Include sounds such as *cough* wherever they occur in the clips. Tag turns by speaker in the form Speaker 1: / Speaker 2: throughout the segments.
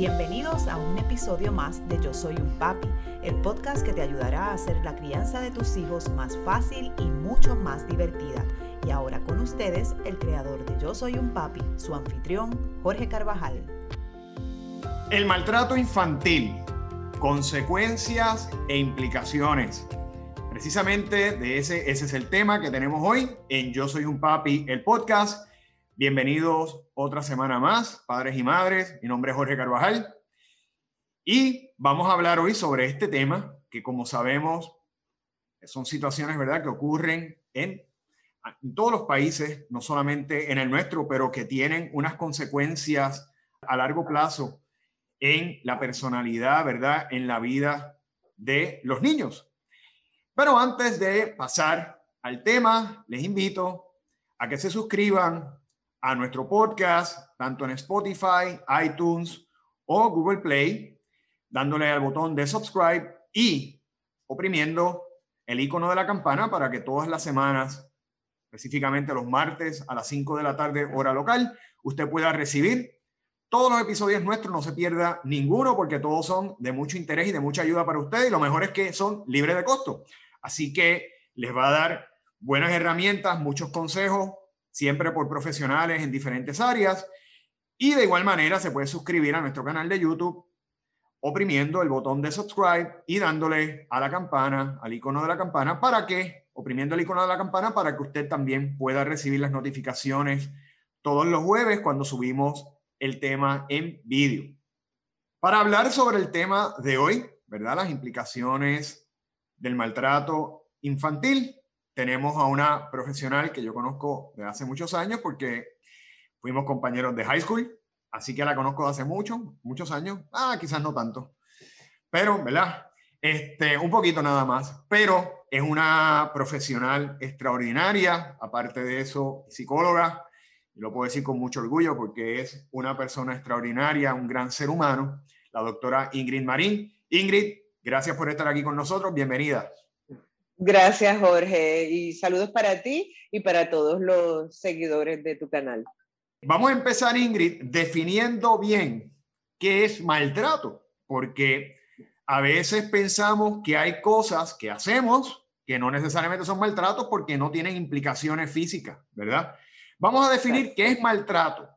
Speaker 1: Bienvenidos a un episodio más de Yo Soy un Papi, el podcast que te ayudará a hacer la crianza de tus hijos más fácil y mucho más divertida. Y ahora con ustedes, el creador de Yo Soy un Papi, su anfitrión, Jorge Carvajal.
Speaker 2: El maltrato infantil, consecuencias e implicaciones. Precisamente de ese, ese es el tema que tenemos hoy en Yo Soy un Papi, el podcast. Bienvenidos otra semana más, padres y madres. Mi nombre es Jorge Carvajal y vamos a hablar hoy sobre este tema que como sabemos son situaciones, ¿verdad?, que ocurren en, en todos los países, no solamente en el nuestro, pero que tienen unas consecuencias a largo plazo en la personalidad, ¿verdad?, en la vida de los niños. Pero antes de pasar al tema, les invito a que se suscriban a nuestro podcast, tanto en Spotify, iTunes o Google Play, dándole al botón de subscribe y oprimiendo el icono de la campana para que todas las semanas, específicamente los martes a las 5 de la tarde hora local, usted pueda recibir todos los episodios nuestros, no se pierda ninguno porque todos son de mucho interés y de mucha ayuda para usted y lo mejor es que son libres de costo. Así que les va a dar buenas herramientas, muchos consejos, siempre por profesionales en diferentes áreas. Y de igual manera se puede suscribir a nuestro canal de YouTube oprimiendo el botón de subscribe y dándole a la campana, al icono de la campana, para que, oprimiendo el icono de la campana, para que usted también pueda recibir las notificaciones todos los jueves cuando subimos el tema en vídeo. Para hablar sobre el tema de hoy, ¿verdad? Las implicaciones del maltrato infantil, tenemos a una profesional que yo conozco de hace muchos años porque fuimos compañeros de high school, así que la conozco de hace muchos, muchos años. Ah, quizás no tanto, pero, ¿verdad? Este, un poquito nada más, pero es una profesional extraordinaria, aparte de eso, psicóloga, y lo puedo decir con mucho orgullo porque es una persona extraordinaria, un gran ser humano, la doctora Ingrid Marín. Ingrid, gracias por estar aquí con nosotros, bienvenida.
Speaker 3: Gracias, Jorge, y saludos para ti y para todos los seguidores de tu canal.
Speaker 2: Vamos a empezar, Ingrid, definiendo bien qué es maltrato, porque a veces pensamos que hay cosas que hacemos que no necesariamente son maltratos porque no tienen implicaciones físicas, ¿verdad? Vamos a definir qué es maltrato.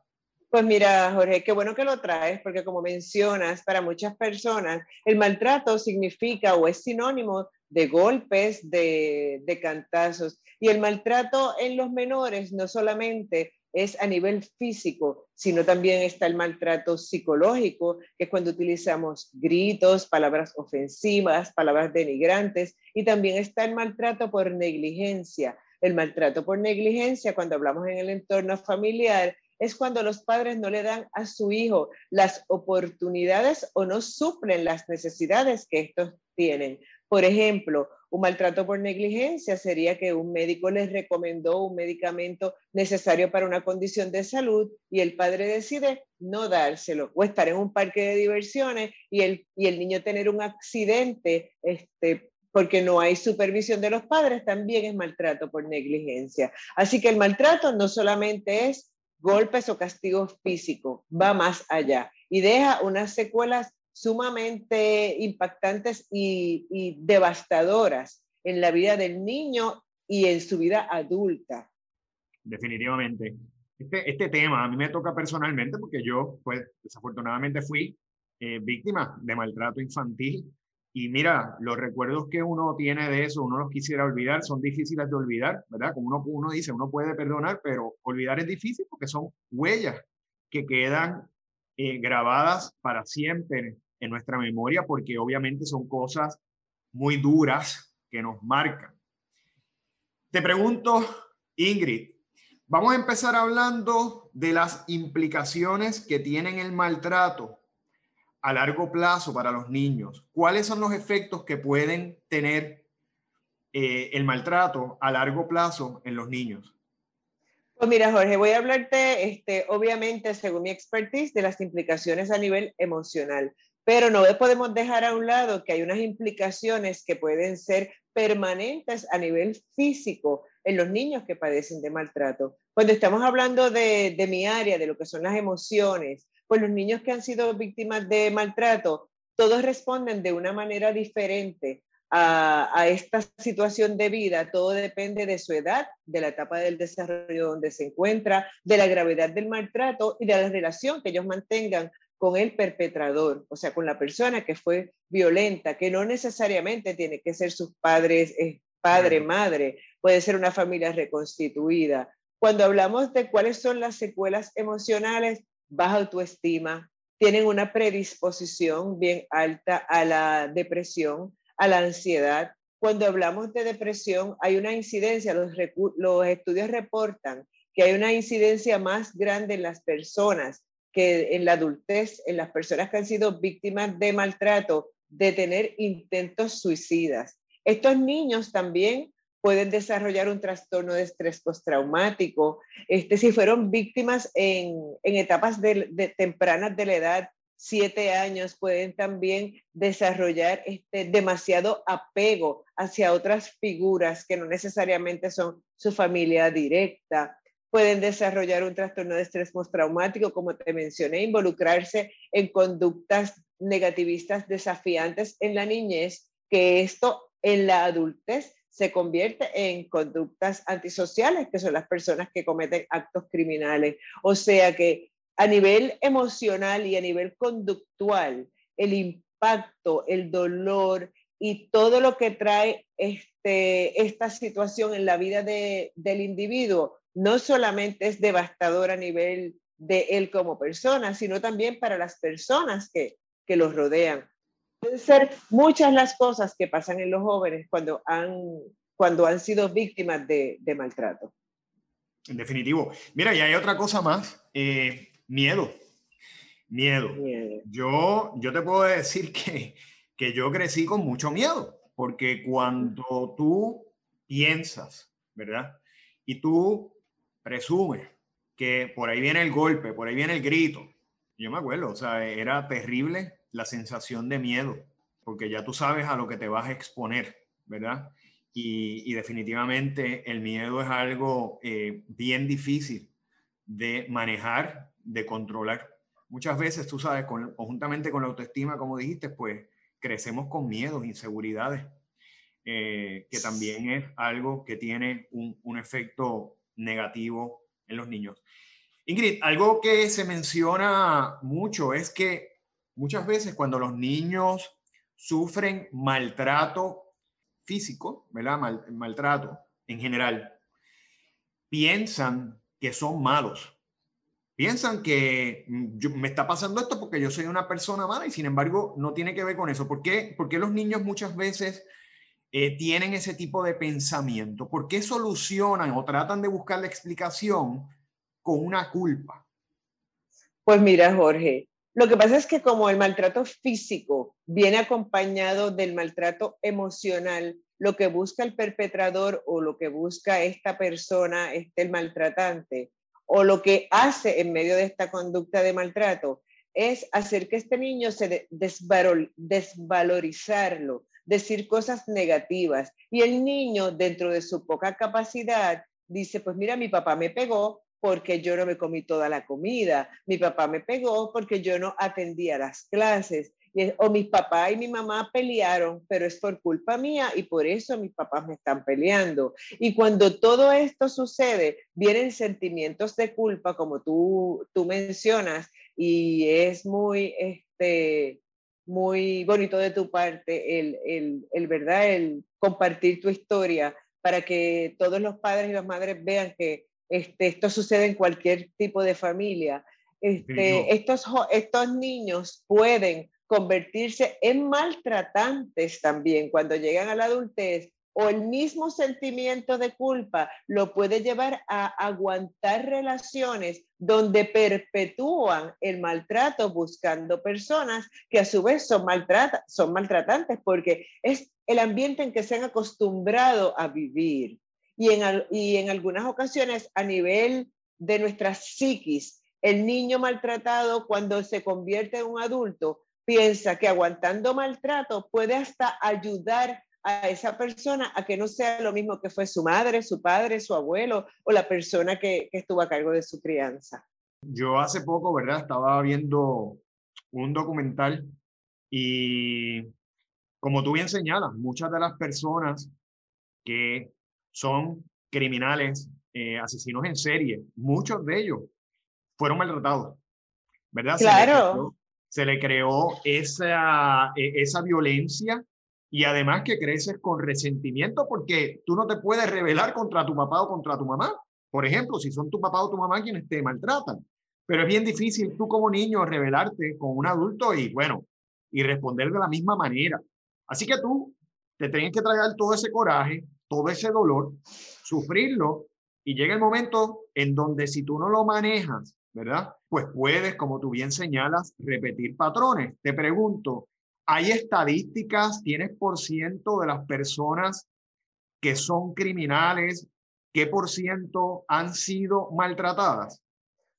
Speaker 3: Pues mira, Jorge, qué bueno que lo traes, porque como mencionas, para muchas personas el maltrato significa o es sinónimo de golpes, de, de cantazos. Y el maltrato en los menores no solamente es a nivel físico, sino también está el maltrato psicológico, que es cuando utilizamos gritos, palabras ofensivas, palabras denigrantes, y también está el maltrato por negligencia. El maltrato por negligencia, cuando hablamos en el entorno familiar, es cuando los padres no le dan a su hijo las oportunidades o no suplen las necesidades que estos tienen. Por ejemplo, un maltrato por negligencia sería que un médico les recomendó un medicamento necesario para una condición de salud y el padre decide no dárselo o estar en un parque de diversiones y el, y el niño tener un accidente este, porque no hay supervisión de los padres, también es maltrato por negligencia. Así que el maltrato no solamente es golpes o castigos físicos, va más allá y deja unas secuelas sumamente impactantes y, devastadoras en la vida del niño y en su vida adulta.
Speaker 2: Definitivamente. Este, este tema a mí me toca personalmente porque yo, pues, desafortunadamente fui eh, víctima de maltrato infantil. Y mira, los recuerdos que uno tiene de eso, uno los quisiera olvidar, son difíciles de olvidar, ¿verdad? Como uno, uno dice, uno puede perdonar, pero olvidar es difícil porque son huellas que quedan eh, grabadas para siempre en nuestra memoria porque obviamente son cosas muy duras que nos marcan. Te pregunto, Ingrid, vamos a empezar hablando de las implicaciones que tienen el maltrato a largo plazo para los niños. ¿Cuáles son los efectos que pueden tener eh, el maltrato a largo plazo en los niños?
Speaker 3: Pues mira, Jorge, voy a hablarte, este, obviamente, según mi expertise, de las implicaciones a nivel emocional. Pero no podemos dejar a un lado que hay unas implicaciones que pueden ser permanentes a nivel físico en los niños que padecen de maltrato. Cuando estamos hablando de, mi área, de lo que son las emociones, pues los niños que han sido víctimas de maltrato, todos responden de una manera diferente a, esta situación de vida, todo depende de su edad, de la etapa del desarrollo donde se encuentra, de la gravedad del maltrato y de la relación que ellos mantengan con el perpetrador, o sea, con la persona que fue violenta, que no necesariamente tiene que ser sus padres, padre, madre, puede ser una familia reconstituida. Cuando hablamos de cuáles son las secuelas emocionales, baja autoestima, tienen una predisposición bien alta a la depresión, a la ansiedad. Cuando hablamos de depresión, hay una incidencia, los, los estudios reportan que hay una incidencia más grande en las personas que en la adultez, en las personas que han sido víctimas de maltrato, de tener intentos suicidas. Estos niños también pueden desarrollar un trastorno de estrés postraumático. Este, si fueron víctimas en, en etapas de, tempranas de la edad, siete años, pueden también desarrollar este, demasiado apego hacia otras figuras que no necesariamente son su familia directa. Pueden desarrollar un trastorno de estrés postraumático, como te mencioné, involucrarse en conductas negativistas desafiantes en la niñez, que esto en la adultez se convierte en conductas antisociales, que son las personas que cometen actos criminales. O sea que a nivel emocional y a nivel conductual, el impacto, el dolor y todo lo que trae este, esta situación en la vida de, del individuo no solamente es devastador a nivel de él como persona, sino también para las personas que, que los rodean. Pueden ser muchas las cosas que pasan en los jóvenes cuando han, cuando han sido víctimas de, de maltrato.
Speaker 2: En definitivo. Mira, y hay otra cosa más. Eh, Miedo. Miedo. Yo, yo te puedo decir que, que yo crecí con mucho miedo, porque cuando tú piensas, ¿verdad? Y tú presumes que por ahí viene el golpe, por ahí viene el grito. Yo me acuerdo, o sea, era terrible la sensación de miedo, porque ya tú sabes a lo que te vas a exponer, ¿verdad? Y, definitivamente el miedo es algo eh, bien difícil de manejar de controlar. Muchas veces, tú sabes, conjuntamente con la autoestima, como dijiste, pues crecemos con miedos, inseguridades, eh, que también es algo que tiene un efecto negativo en los niños. Ingrid, algo que se menciona mucho es que muchas veces cuando los niños sufren maltrato físico, ¿verdad? maltrato en general, piensan que son malos piensan que mm, me está pasando esto porque yo soy una persona mala y sin embargo no tiene que ver con eso. ¿Por qué, Porque los niños muchas veces eh, tienen ese tipo de pensamiento? ¿Por qué solucionan o tratan de buscar la explicación con una culpa?
Speaker 3: Pues mira, Jorge, lo que pasa es que como el maltrato físico viene acompañado del maltrato emocional, lo que busca el perpetrador o lo que busca esta persona, este, el maltratante, o lo que hace en medio de esta conducta de maltrato es hacer que este niño se desvalorizarlo, decir cosas negativas. Y el niño, dentro de su poca capacidad, dice, pues mira, mi papá me pegó porque yo no me comí toda la comida, mi papá me pegó porque yo no atendía las clases, o mis papá y mi mamá pelearon, pero es por culpa mía y por eso mis papás me están peleando. Y cuando todo esto sucede, vienen sentimientos de culpa, como tú, tú mencionas, y es muy, este, muy bonito de tu parte el, el, el, ¿verdad? el compartir tu historia para que todos los padres y las madres vean que este, esto sucede en cualquier tipo de familia. Este, estos, estos niños pueden convertirse en maltratantes también cuando llegan a la adultez o el mismo sentimiento de culpa lo puede llevar a aguantar relaciones donde perpetúan el maltrato buscando personas que a su vez son, maltrata, son maltratantes porque es el ambiente en que se han acostumbrado a vivir. Y en, y en algunas ocasiones a nivel de nuestra psiquis, el niño maltratado cuando se convierte en un adulto piensa que aguantando maltrato puede hasta ayudar a esa persona a que no sea lo mismo que fue su madre, su padre, su abuelo o la persona que, estuvo a cargo de su crianza.
Speaker 2: Yo hace poco, ¿verdad? Estaba viendo un documental y como tú bien señalas, muchas de las personas que son criminales, eh, asesinos en serie, muchos de ellos fueron maltratados, ¿verdad?
Speaker 3: Claro.
Speaker 2: Se le creó, esa, e, esa violencia y además que creces con resentimiento porque tú no te puedes rebelar contra tu papá o contra tu mamá. Por ejemplo, si son tu papá o tu mamá quienes te maltratan. Pero es bien difícil tú como niño rebelarte con un adulto y bueno, y responder de la misma manera. Así que tú te tienes que tragar todo ese coraje, todo ese dolor, sufrirlo y llega el momento en donde si tú no lo manejas, ¿verdad? Pues puedes, como tú bien señalas, repetir patrones. Te pregunto, ¿hay estadísticas? ¿Tienes por ciento de las personas que son criminales? ¿Qué por ciento han sido maltratadas?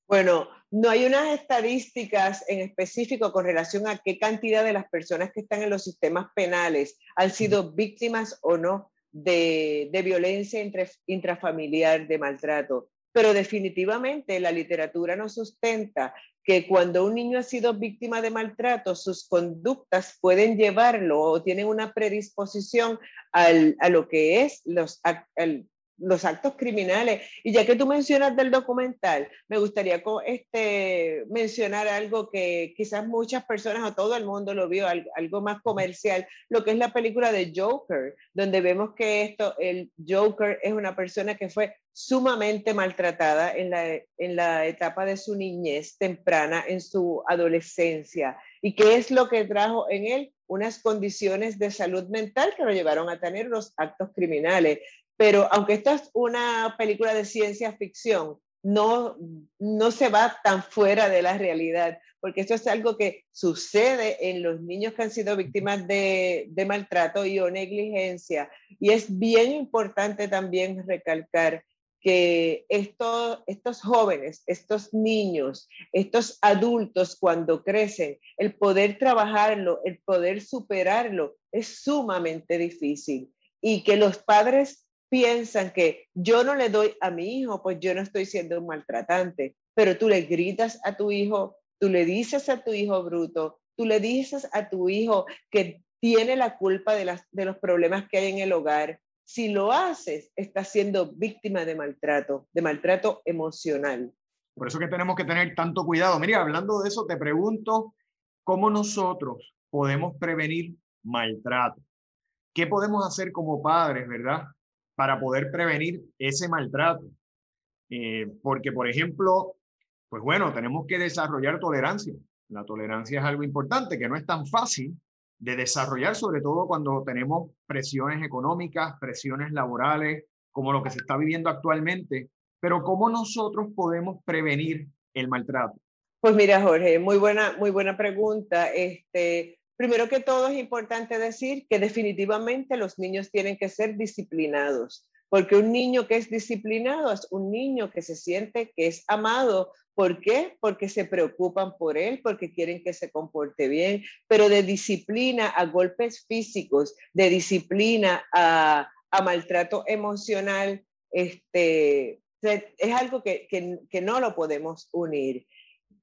Speaker 3: Bueno, no hay unas estadísticas en específico con relación a qué cantidad de las personas que están en los sistemas penales han sido víctimas o no de, violencia intrafamiliar, de maltrato. Pero definitivamente la literatura nos sustenta que cuando un niño ha sido víctima de maltrato, sus conductas pueden llevarlo o tienen una predisposición a lo que es los, los actos criminales. Y ya que tú mencionas del documental, me gustaría este, mencionar algo que quizás muchas personas o todo el mundo lo vio, algo más comercial, lo que es la película de Joker, donde vemos que esto, el Joker es una persona que fue sumamente maltratada en la, en la etapa de su niñez temprana, en su adolescencia. ¿Y qué es lo que trajo en él? unas condiciones de salud mental que lo llevaron a tener los actos criminales. Pero aunque esta es una película de ciencia ficción, no, no se va tan fuera de la realidad, porque esto es algo que sucede en los niños que han sido víctimas de, de maltrato y o negligencia. Y es bien importante también recalcar que estos, jóvenes, estos niños, estos adultos cuando crecen, el poder trabajarlo, el poder superarlo es sumamente difícil y que los padres piensan que yo no le doy a mi hijo, pues yo no estoy siendo un maltratante, pero tú le gritas a tu hijo, tú le dices a tu hijo bruto, tú le dices a tu hijo que tiene la culpa de los problemas que hay en el hogar. Si lo haces, estás siendo víctima de maltrato, de maltrato emocional.
Speaker 2: Por eso que tenemos que tener tanto cuidado. Mira, hablando de eso, te pregunto, ¿cómo nosotros podemos prevenir maltrato? ¿Qué podemos hacer como padres, verdad? para poder prevenir ese maltrato. Eh, porque, por ejemplo, pues bueno, tenemos que desarrollar tolerancia. La tolerancia es algo importante que no es tan fácil de desarrollar, sobre todo cuando tenemos presiones económicas, presiones laborales, como lo que se está viviendo actualmente. Pero ¿cómo nosotros podemos prevenir el maltrato?
Speaker 3: Pues mira, Jorge, muy buena, muy buena pregunta. Este, Primero que todo es importante decir que definitivamente los niños tienen que ser disciplinados, porque un niño que es disciplinado es un niño que se siente que es amado. ¿Por qué? Porque se preocupan por él, porque quieren que se comporte bien, pero de disciplina a golpes físicos, de disciplina a, maltrato emocional, este, es algo que, no lo podemos unir.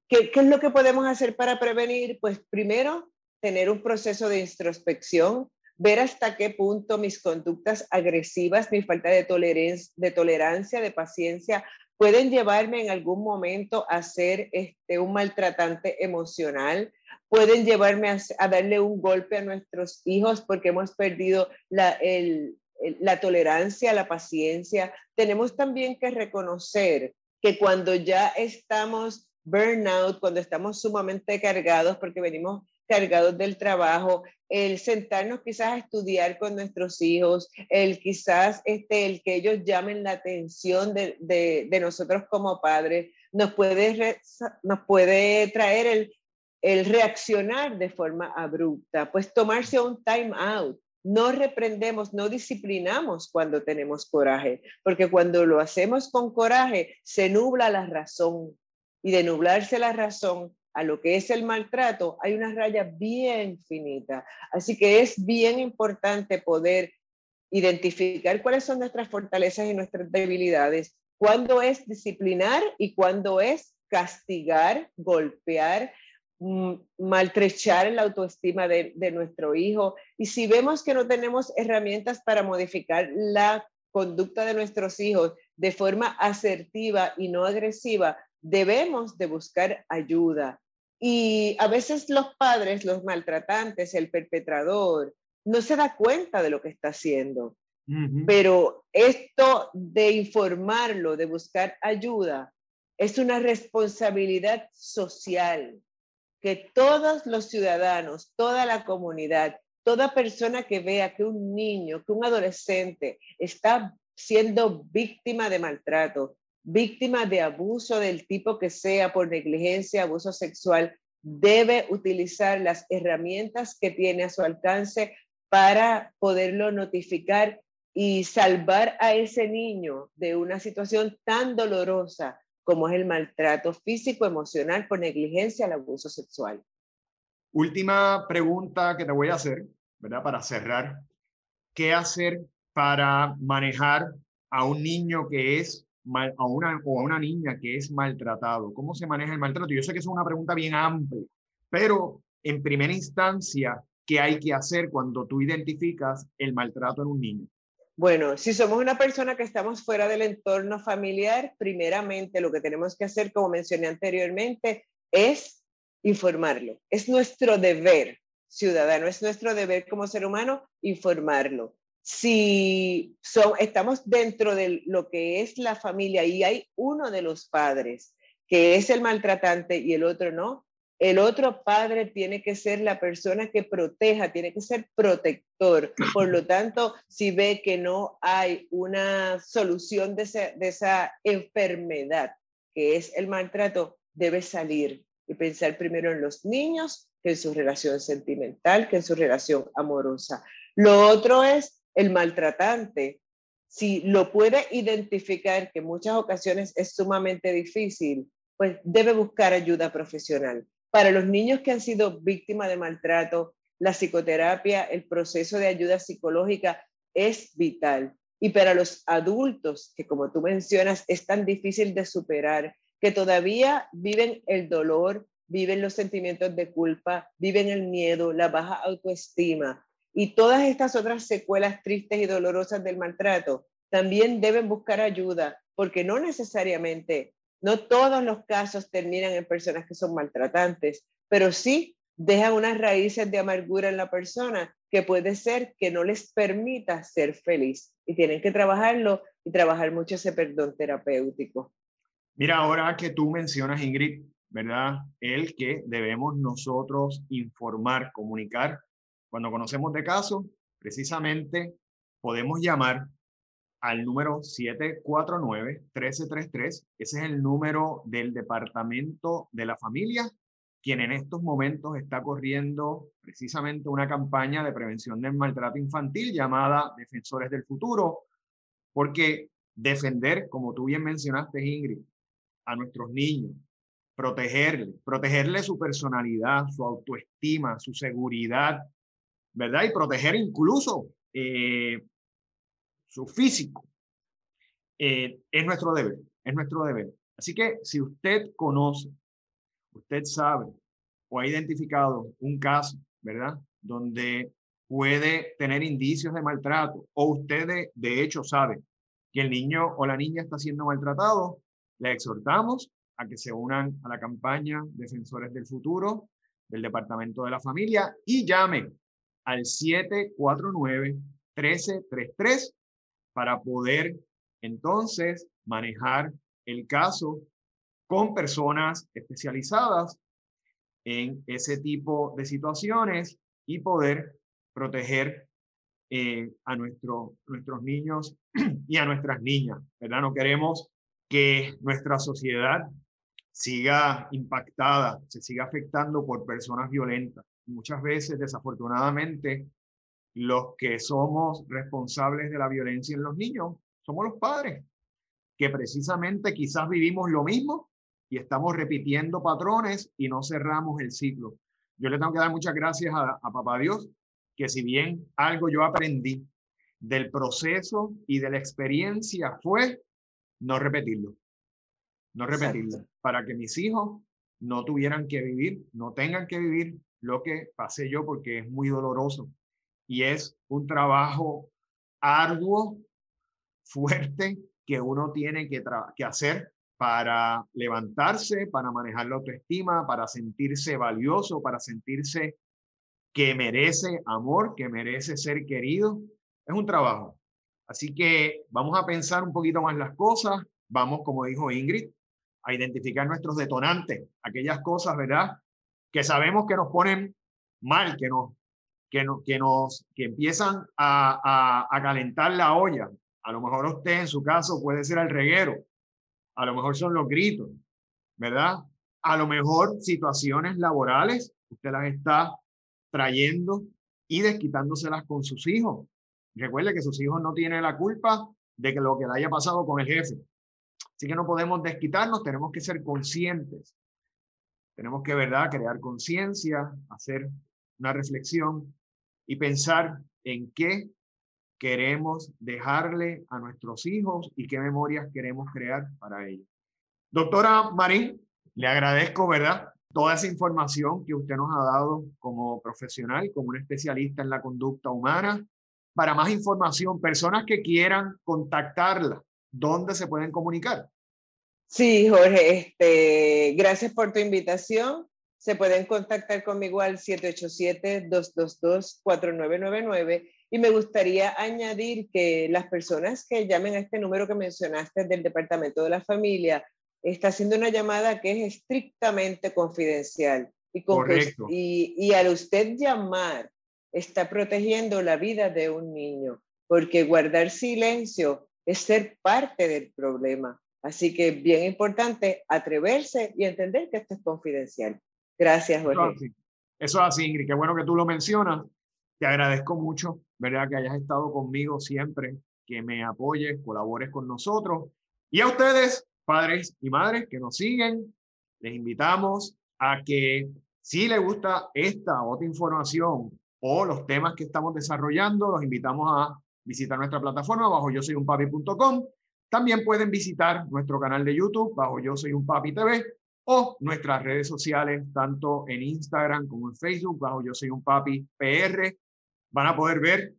Speaker 3: ¿Qué, ¿Qué, es lo que podemos hacer para prevenir? Pues primero, tener un proceso de introspección, ver hasta qué punto mis conductas agresivas, mi falta de, tolerancia, de, paciencia, pueden llevarme en algún momento a ser este, un maltratante emocional, pueden llevarme a, darle un golpe a nuestros hijos porque hemos perdido la tolerancia, la paciencia. Tenemos también que reconocer que cuando ya estamos burnout, cuando estamos sumamente cargados porque venimos cargados del trabajo, el sentarnos quizás a estudiar con nuestros hijos, el quizás este, el que ellos llamen la atención de, de, nosotros como padres, nos puede, nos puede traer el, el reaccionar de forma abrupta, pues tomarse un time out. No reprendemos, no disciplinamos cuando tenemos coraje, porque cuando lo hacemos con coraje se nubla la razón y de nublarse la razón a lo que es el maltrato, hay una raya bien finita. Así que es bien importante poder identificar cuáles son nuestras fortalezas y nuestras debilidades, cuándo es disciplinar y cuándo es castigar, golpear, mm, maltrechar la autoestima de, de, nuestro hijo. Y si vemos que no tenemos herramientas para modificar la conducta de nuestros hijos de forma asertiva y no agresiva, debemos de buscar ayuda. Y a veces los padres, los maltratantes, el perpetrador, no se da cuenta de lo que está haciendo. Pero esto de informarlo, de buscar ayuda, es una responsabilidad social que todos los ciudadanos, toda la comunidad, toda persona que vea que un niño, que un adolescente está siendo víctima de maltrato, víctima de abuso del tipo que sea por negligencia, abuso sexual, debe utilizar las herramientas que tiene a su alcance para poderlo notificar y salvar a ese niño de una situación tan dolorosa como es el maltrato físico, emocional por negligencia, el abuso sexual.
Speaker 2: Última pregunta que te voy a hacer, ¿verdad? Para cerrar. ¿Qué hacer para manejar a un niño que es a una, o a una niña que es maltratado? ¿Cómo se maneja el maltrato? Yo sé que es una pregunta bien amplia, pero en primera instancia, ¿qué hay que hacer cuando tú identificas el maltrato en un niño?
Speaker 3: Bueno, si somos una persona que estamos fuera del entorno familiar, primeramente lo que tenemos que hacer, como mencioné anteriormente, es informarlo. Es nuestro deber ciudadano, es nuestro deber como ser humano informarlo. Si estamos dentro de lo que es la familia y hay uno de los padres que es el maltratante y el otro no, el otro padre tiene que ser la persona que proteja, tiene que ser protector. Por lo tanto, si ve que no hay una solución de, de esa enfermedad que es el maltrato, debe salir y pensar primero en los niños que en su relación sentimental, que en su relación amorosa. Lo otro es el maltratante. Si lo puede identificar, que en muchas ocasiones es sumamente difícil, pues debe buscar ayuda profesional. Para los niños que han sido víctimas de maltrato, la psicoterapia, el proceso de ayuda psicológica es vital. Y para los adultos, que como tú mencionas, es tan difícil de superar, que todavía viven el dolor, viven los sentimientos de culpa, viven el miedo, la baja autoestima y todas estas otras secuelas tristes y dolorosas del maltrato, también deben buscar ayuda, porque no necesariamente no todos los casos terminan en personas que son maltratantes, pero sí dejan unas raíces de amargura en la persona que puede ser que no les permita ser feliz y tienen que trabajarlo y trabajar mucho ese perdón terapéutico.
Speaker 2: Mira, ahora que tú mencionas, Ingrid, ¿verdad? El que debemos nosotros informar, comunicar. Cuando conocemos de casos, precisamente podemos llamar al número 749-1333. Ese es el número del Departamento de la Familia, quien en estos momentos está corriendo precisamente una campaña de prevención del maltrato infantil llamada Defensores del Futuro, porque defender, como tú bien mencionaste, Ingrid, a nuestros niños, protegerle, protegerle su personalidad, su autoestima, su seguridad, ¿verdad? Y proteger incluso eh, su físico, eh, es nuestro deber, es nuestro deber. Así que si usted conoce, usted sabe o ha identificado un caso, ¿verdad? Donde puede tener indicios de maltrato o usted de, hecho sabe que el niño o la niña está siendo maltratado, le exhortamos a que se unan a la campaña Defensores del Futuro del Departamento de la Familia y llame al 749 1333 para poder entonces manejar el caso con personas especializadas en ese tipo de situaciones y poder proteger eh, a nuestro, nuestros niños *clears throat* y a nuestras niñas, ¿verdad? No queremos que nuestra sociedad siga impactada, se siga afectando por personas violentas. Muchas veces, desafortunadamente, los que somos responsables de la violencia en los niños somos los padres, que precisamente quizás vivimos lo mismo y estamos repitiendo patrones y no cerramos el ciclo. Yo le tengo que dar muchas gracias a, a Papá Dios, que si bien algo yo aprendí del proceso y de la experiencia fue no repetirlo. no repetirlo, para que mis hijos no tuvieran que vivir, no tengan que vivir lo que pasé yo porque es muy doloroso y es un trabajo arduo, fuerte, que uno tiene que, hacer para levantarse, para manejar la autoestima, para sentirse valioso, para sentirse que merece amor, que merece ser querido. Es un trabajo. Así que vamos a pensar un poquito más las cosas. Vamos, como dijo Ingrid, a identificar nuestros detonantes, aquellas cosas, ¿verdad? Que sabemos que nos ponen mal, que nos, que nos, que nos, que empiezan a, a, a calentar la olla. A lo mejor usted en su caso puede ser el reguero, a lo mejor son los gritos, ¿verdad? A lo mejor situaciones laborales, usted las está trayendo y desquitándoselas con sus hijos. Recuerde que sus hijos no tienen la culpa de que lo que le haya pasado con el jefe. Así que no podemos desquitarnos, tenemos que ser conscientes. Tenemos que, ¿verdad?, crear conciencia, hacer una reflexión y pensar en qué queremos dejarle a nuestros hijos y qué memorias queremos crear para ellos. Doctora Marín, le agradezco, ¿verdad? Toda esa información que usted nos ha dado como profesional, como un especialista en la conducta humana. Para más información, personas que quieran contactarla, ¿dónde se pueden comunicar?
Speaker 3: Sí, Jorge, este, gracias por tu invitación. Se pueden contactar conmigo al 787-222-4999 y me gustaría añadir que las personas que llamen a este número que mencionaste del Departamento de la Familia, está haciendo una llamada que es estrictamente confidencial. Y, con y, y al usted llamar, está protegiendo la vida de un niño, porque guardar silencio es ser parte del problema. Así que bien importante atreverse y entender que esto es confidencial. Gracias, Jorge.
Speaker 2: Eso es así, Ingrid. Qué bueno que tú lo mencionas. Te agradezco mucho, ¿verdad? Que hayas estado conmigo siempre, que me apoyes, colabores con nosotros. Y a ustedes, padres y madres que nos siguen, les invitamos a que si les gusta esta otra información o los temas que estamos desarrollando, los invitamos a visitar nuestra plataforma bajo yo soy un papi.com. También pueden visitar nuestro canal de YouTube bajo yo soy un papi TV o nuestras redes sociales, tanto en Instagram como en Facebook, bajo yo soy un papi PR van a poder ver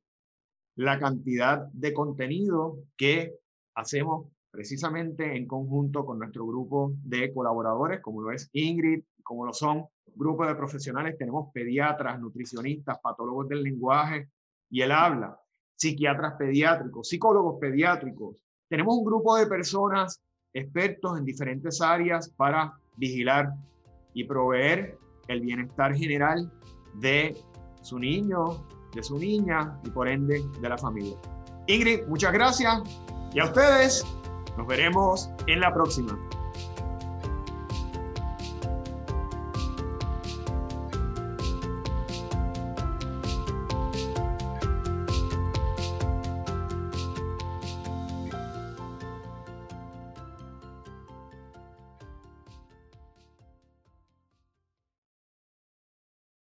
Speaker 2: la cantidad de contenido que hacemos precisamente en conjunto con nuestro grupo de colaboradores, como lo es Ingrid, como lo son grupos de profesionales, tenemos pediatras, nutricionistas, patólogos del lenguaje y el habla, psiquiatras pediátricos, psicólogos pediátricos. Tenemos un grupo de personas expertos en diferentes áreas para vigilar y proveer el bienestar general de su niño, de su niña y por ende de la familia. Ingrid, muchas gracias y a ustedes nos veremos en la próxima.